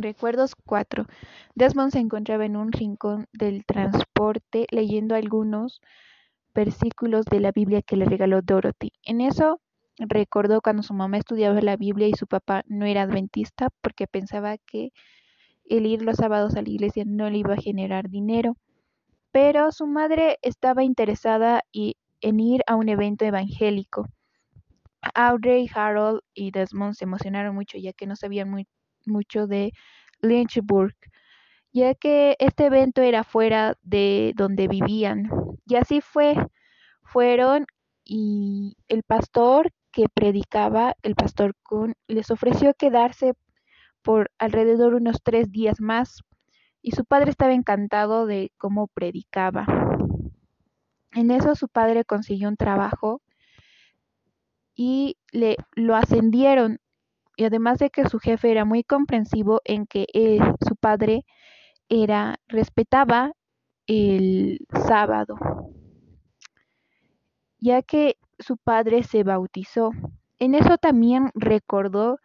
Recuerdos 4. Desmond se encontraba en un rincón del transporte leyendo algunos versículos de la Biblia que le regaló Dorothy. En eso recordó cuando su mamá estudiaba la Biblia y su papá no era adventista porque pensaba que el ir los sábados a la iglesia no le iba a generar dinero. Pero su madre estaba interesada en ir a un evento evangélico. Audrey, Harold y Desmond se emocionaron mucho ya que no sabían mucho de Lynchburg, ya que este evento era fuera de donde vivían. Y así fue, fueron y el pastor que predicaba, el pastor Kuhn, les ofreció quedarse por alrededor unos tres días más y su padre estaba encantado de cómo predicaba. En eso su padre consiguió un trabajo y le lo ascendieron y además de que su jefe era muy comprensivo en que su padre era respetaba el sábado ya que su padre se bautizó. En eso también recordó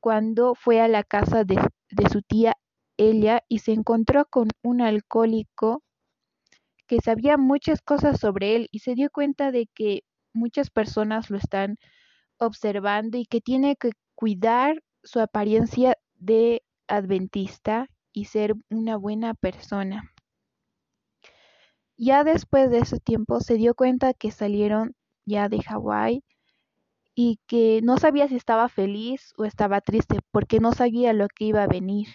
cuando fue a la casa de, de su tía ella y se encontró con un alcohólico que sabía muchas cosas sobre él y se dio cuenta de que muchas personas lo están observando y que tiene que cuidar su apariencia de adventista y ser una buena persona. Ya después de ese tiempo se dio cuenta que salieron ya de Hawái y que no sabía si estaba feliz o estaba triste porque no sabía lo que iba a venir.